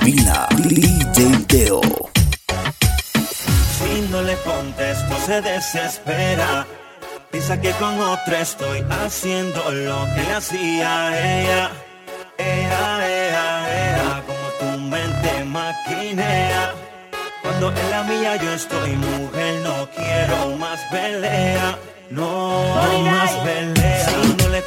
cabina, DJ Teo. Si no le contesto, se desespera. Piensa que con otro estoy haciendo lo que le hacía ella. Ella, ella, ella, como tu mente maquinea. Cuando en la mía yo estoy mujer, no quiero más pelea. No, más pelea. Si no le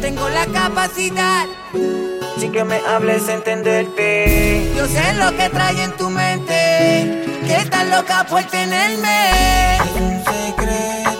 Tengo la capacidad. Sin que me hables, entenderte. Yo sé lo que trae en tu mente. Que estás loca por tenerme. Es un secreto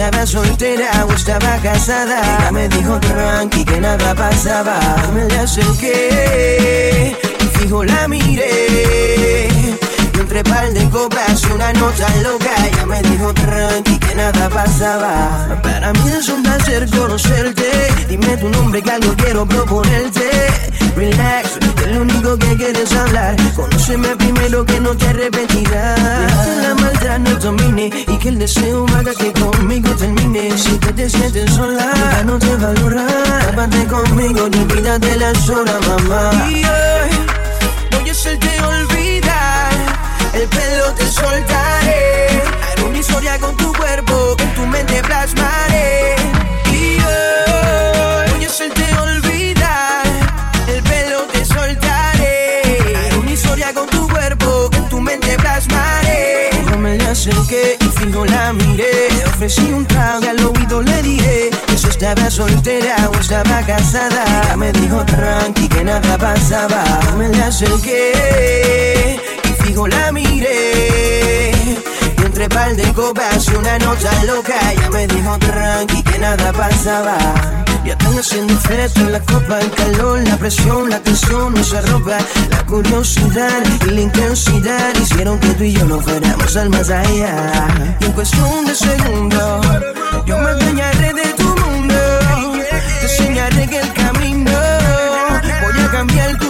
estaba soltera o estaba casada. Ella me dijo tranqui que nada pasaba. Me la acerqué y fijo la miré. Y entre par de copas y una nota loca. Ella me dijo tranqui que nada pasaba. Para mí es un placer conocerte. Dime tu nombre que algo quiero proponerte. Relax, que lo único que quieres hablar. Conóceme primero que no te arrepentirás. Que la maldad nos domine y que el deseo haga que conmigo termine. Si te, te sola, ya no te valora. Tápate conmigo y olvídate las horas, mamá. Y hoy voy a hacerte olvidar. El pelo te soltaré. Haré una historia con tu cuerpo, en tu mente plasmaré. Y hoy acerqué y fijo la miré. Le ofrecí un trago y al oído le dije que si estaba soltera o estaba casada. Ella me dijo tranqui que nada pasaba. Me le acerqué y fijo la miré. Y entre par de copas y una nota loca, ella me dijo tranqui que nada pasaba. Ya están haciendo efecto la copa, el calor, la presión, la tensión, nuestra ropa, la curiosidad y la intensidad hicieron que tú y yo no fuéramos al más allá. Y en cuestión de segundos, yo me adueñaré de tu mundo, te enseñaré que el camino voy a cambiar tu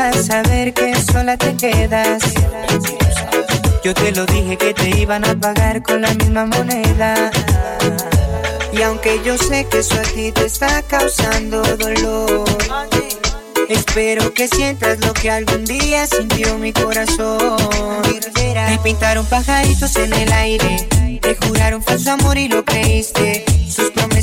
choca saber que sola te quedas. Yo te lo dije que te iban a pagar con la misma moneda. Y aunque yo sé que eso a ti te está causando dolor, espero que sientas lo que algún día sintió mi corazón. Te pintaron pajaritos en el aire, te juraron falso amor y lo creíste. Sus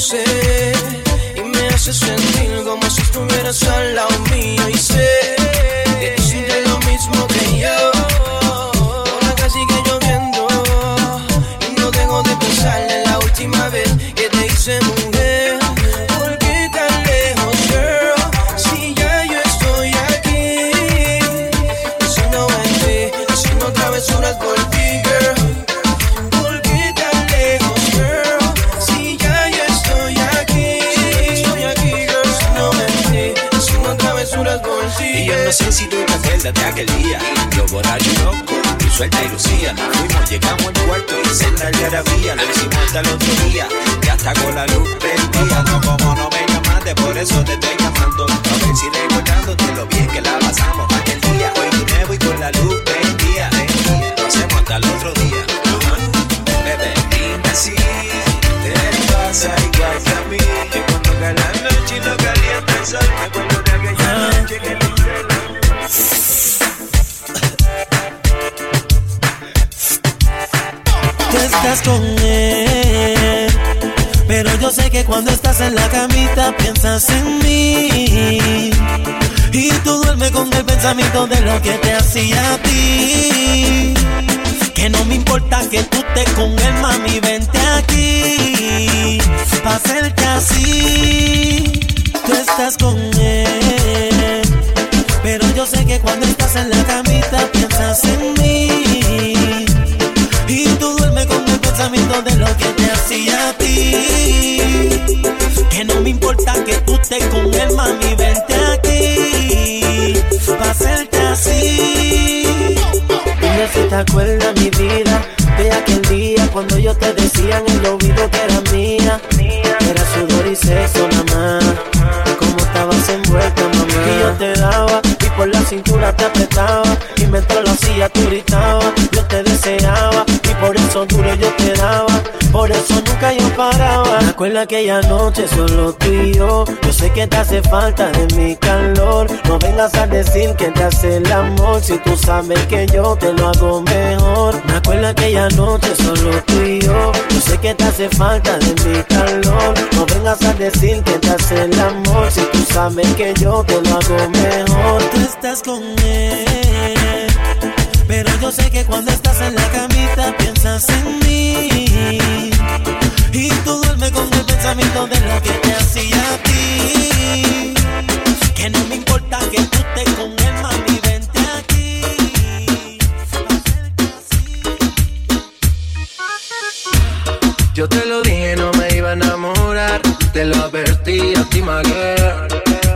Seduce y me hace sentir eso te estoy llamando. A ver si recordándote lo bien que la pasamos. Aquel día Hoy de nuevo y con la luz prendida Lo hacemos hasta el otro día. Bebé, dime si te pasa igual que a mí. Que cuando cae la noche y no calienta el sol Me acuerdo de aquella noche que le Tú estás con yo sé que cuando estás en la camita piensas en mí. Y tú duermes con el pensamiento de lo que te hacía a ti. Que no me importa que tú estés con él, mami, vente aquí. Pa' hacerte así. Tú estás con él. Pero yo sé que cuando estás en la camita piensas en mí. Y tú duermes con el pensamiento de lo que te hacía a ti. Que no me importa que tú estés con él, mami, vente aquí. Pa' hacerte así. Dime si te acuerdas, mi vida, de aquel día cuando yo te decía en el oído que era mía. Era sudor y sexo más. Como estabas envuelta, mamá. Y yo te daba y por la cintura te apretaba. Y mientras lo hacía, tú gritabas. Por eso nunca yo paraba. Me acuerdo aquella noche solo tú y yo. Yo sé que te hace falta de mi calor. No vengas a decir que te hace el amor. Si tú sabes que yo te lo hago mejor. Me acuerdo aquella noche solo tú y yo. Yo sé que te hace falta de mi calor. No vengas a decir que te hace el amor. Si tú sabes que yo te lo hago mejor. Tú estás con él. Pero yo sé que cuando estás en la camita piensas en mí. Y tú duermes con el pensamiento de lo que te hacía a ti. Que no me importa que tú estés con él, mami, vente aquí. Yo te lo dije, no me iba a enamorar. Te lo advertí a ti, my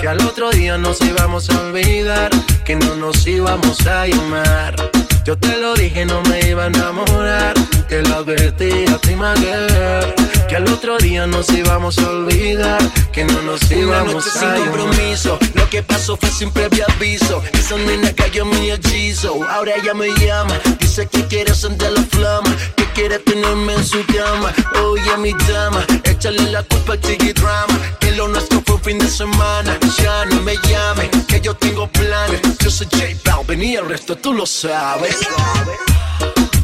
Que al otro día nos íbamos a olvidar. Que no nos íbamos a llamar. Yo te lo dije, no me iba a enamorar. Te lo advertí a ti, girl, Que al otro día nos íbamos a olvidar. Que no nos Una íbamos noche a sin compromiso, lo que pasó fue sin previo aviso. Esa nena cayó mi hechizo, ahora ella me llama, dice que quiere sentir la flama, que quiere tenerme en su cama. Oye mi dama, échale la culpa al drama, que lo nuestro fue un fin de semana. Ya no me llame, que yo tengo planes. Yo soy J Balvin y el resto tú lo sabes.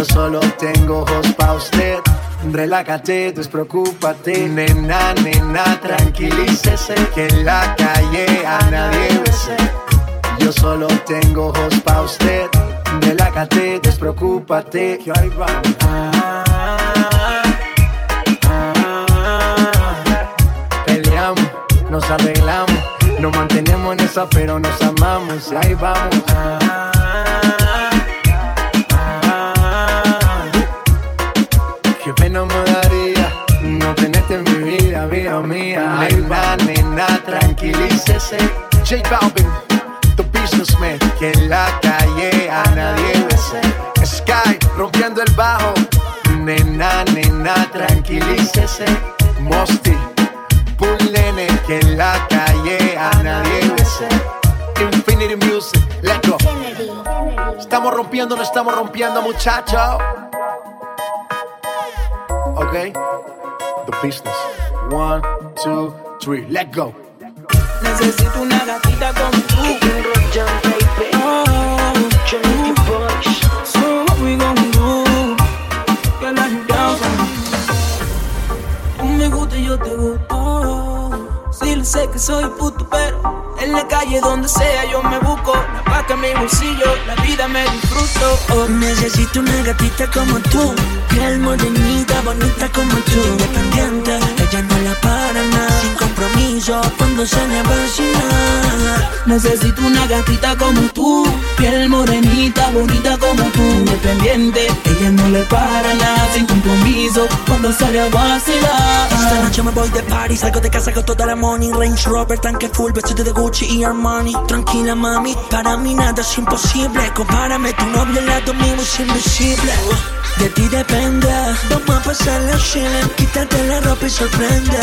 Yo solo tengo ojos pa' usted. Relájate, despreocúpate. Nena, nena, tranquilícese, que en la calle a nadie bese. Yo solo tengo ojos pa' usted. Relájate, despreocúpate. Que ahí vamos. Peleamos, nos arreglamos. Nos mantenemos en esa, pero nos amamos. Y ahí vamos. Mía. Nena, nena, tranquilícese. J Balvin, the businessman, que en la calle a nadie bese. Sky, rompiendo el bajo. Nena, nena, tranquilícese. Mosty, Bull Nene, que en la calle a nadie bese. Infinity Music, let's go. Estamos rompiendo, no estamos rompiendo, muchachos. Okay? The business. One, two, three, let go. Necesito una gatita como tú. Oh, So what we gonna do? Girl, are you down? Tú me gusta y yo te gusto. Sí, sé que soy puto, pero en la calle donde sea yo me busco. La vaca en mi bolsillo, la vida me disfruto. Oh. Necesito una gatita como tú, piel morenita, bonita como tú, independiente, ella no la para nada, sin compromiso, cuando sale a vacilar. Necesito una gatita como tú, piel morenita, bonita como tú, independiente. Ella no le para nada, sin compromiso, cuando sale a vacilar. Esta noche me voy de party, salgo de casa con toda la money. Range Rover, tanque full, vestido de Gucci y Armani. Tranquila mami, para mí nada es imposible. Compárame, tu novio al lado mío es invisible. De ti depende, vamos a pasar la chile. Quítate la ropa y sorprende.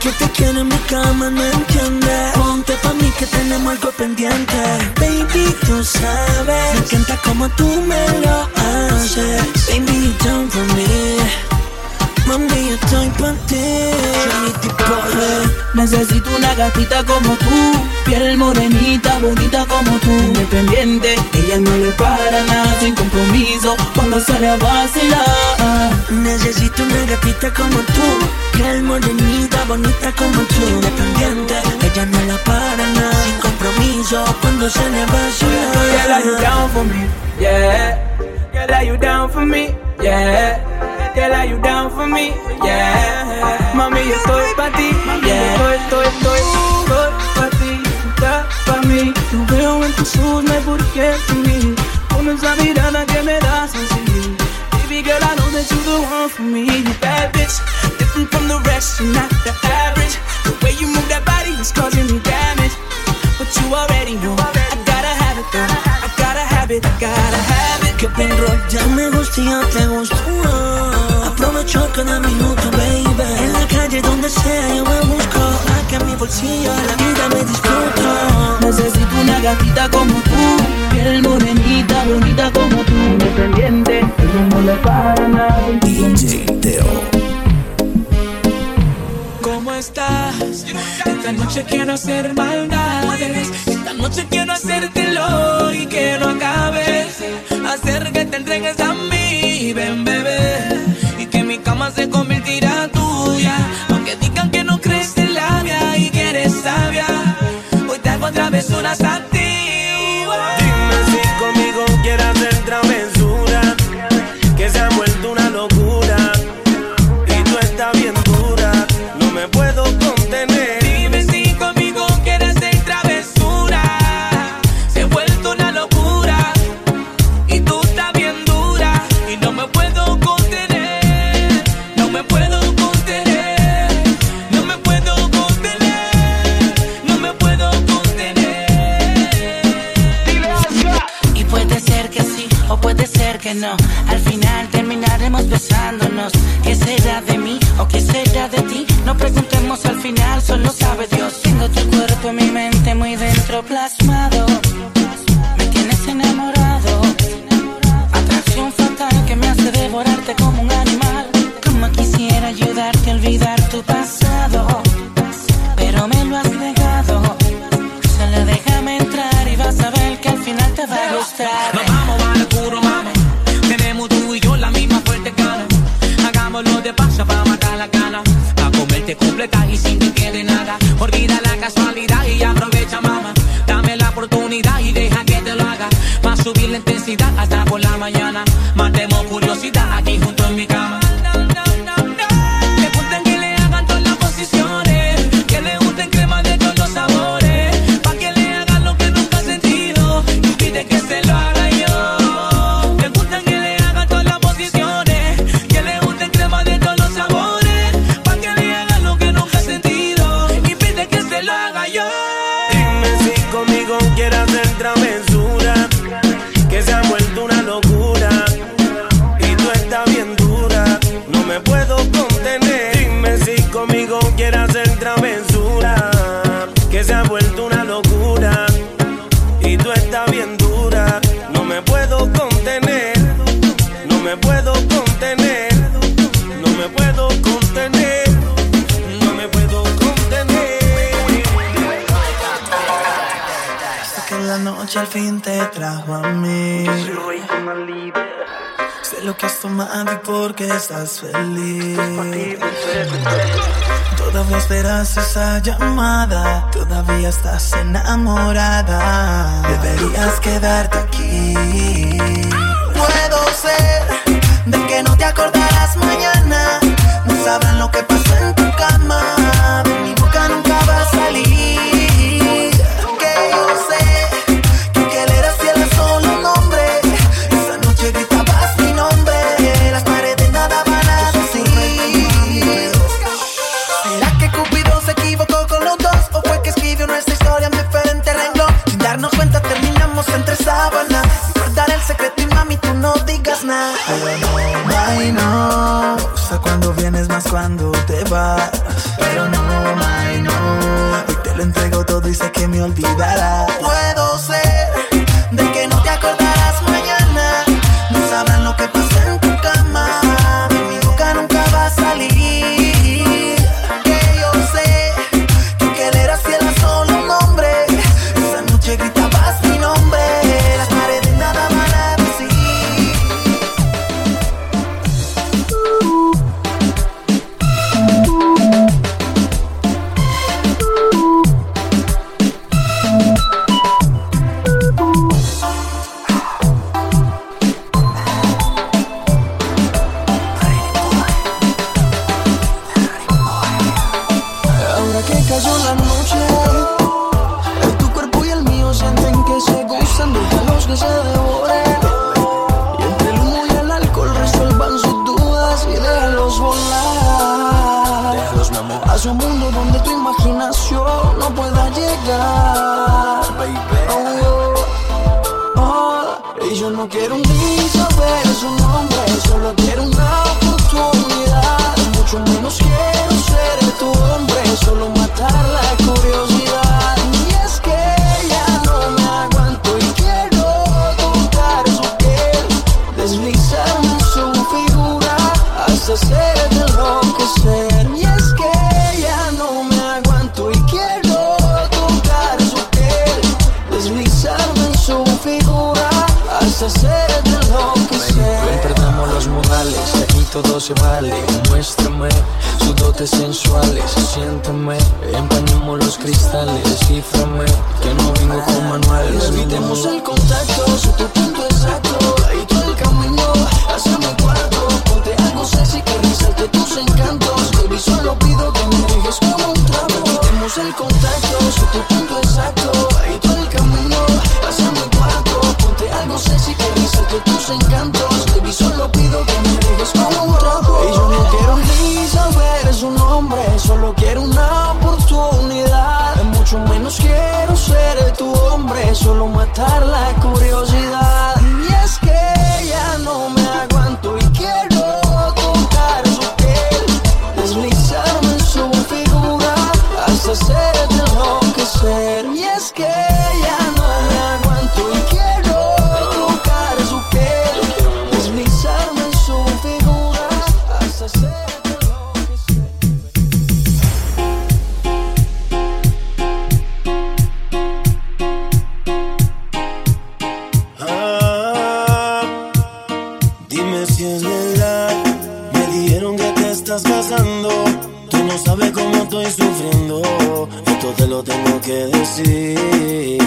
Que te quiero en mi cama, no entiende. Ponte pa' mí que tenemos algo pendiente. Baby, tú sabes Me encanta como tú me lo haces. Baby, done for me gatita como tú, piel morenita, bonita como tú, independiente. Ella no le para nada, sin compromiso, cuando sale a vacilar. Necesito una gatita como tú Piel morenita, bonita como tú Independiente, ella no la para nada Sin compromiso, cuando sale a Girl, are you vacilar down for me? Yeah. Girl, are you down for me? Yeah. Girl, are you down for me? Yeah. Mami, yo estoy pa' ti. Yeah. Estoy, estoy, estoy, estoy pa' ti. Estás pa' mí. Yo veo en tus ojos, no hay por qué fingir. Con esa mirada que me das así. Baby girl, I know that you're the one for me. You bad bitch, different from the rest. You're not the average. The way you move that body is causing me damage. But you already know. I gotta have it though. I gotta have it. I gotta have it. Que perro ya me gusta y ya te gusto Aprovecho cada minuto, baby En la calle donde sea yo me busco Acá en mi bolsillo la vida me disfruto Necesito una gatita como tú, piel morenita, bonita como tú, independiente, no le para nada. DJ Teo. ¿Cómo estás? Esta noche quiero hacer maldades. Esta noche quiero hacértelo y que no acabes. Hacer que te entregues a mí, ven bebé. Al final terminaremos besándonos. ¿Qué será de mí o qué será de ti? No preguntemos al final, solo sabe Dios. Tengo tu cuerpo en mi mente muy dentro plasmado. Me tienes enamorado. Atracción fatal que me hace devorarte como un animal. Como quisiera ayudarte a olvidar tu pasado. Pero me lo has negado. Solo déjame entrar y vas a ver que al final te va a gustar. fin te trajo a mí. Yo soy Sé lo que has tomado y porque estás feliz. Todavía esperas esa llamada, todavía estás enamorada. Deberías quedarte aquí. Puedo ser de que no te acordarás mañana. No saben lo que pasó en tu cama. estás casando. Tú no sabes cómo estoy sufriendo. Esto te lo tengo que decir.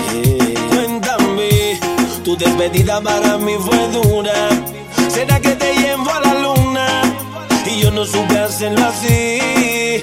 Cuéntame, tu despedida para mí fue dura. ¿Será que te llevo a la luna? Y yo no supe hacerlo así.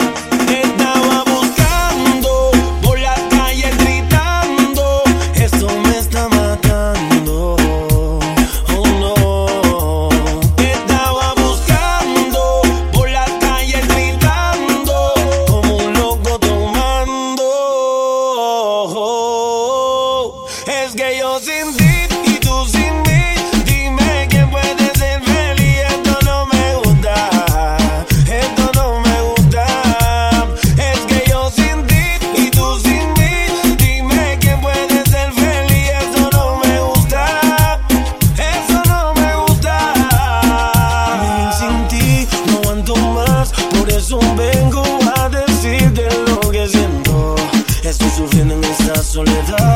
So live the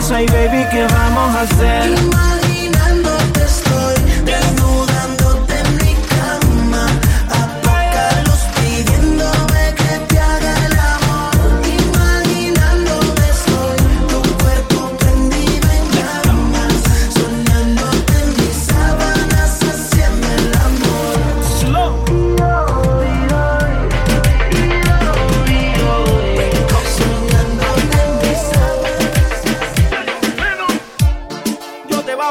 pausa y baby, ¿qué vamos a hacer?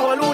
bajo el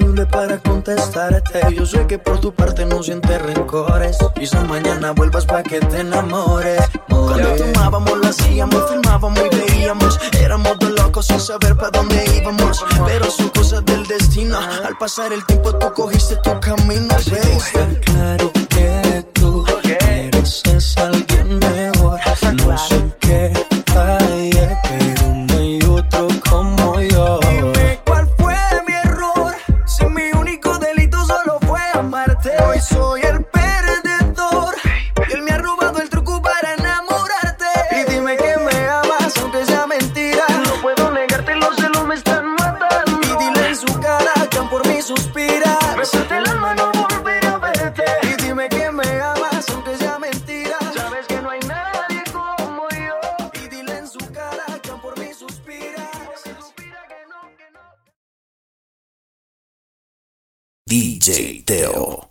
disponible para contestarte. Yo sé que por tu parte no sientes rencores. Y Quizás mañana vuelvas pa' que te enamores. Cuando tomábamos, lo hacíamos, filmábamos y veíamos. Éramos dos locos sin saber para dónde íbamos. Pero son cosas del destino. Al pasar el tiempo, tú cogiste tu camino. Claro que tú eres alguien mejor. No sé DJ Teo.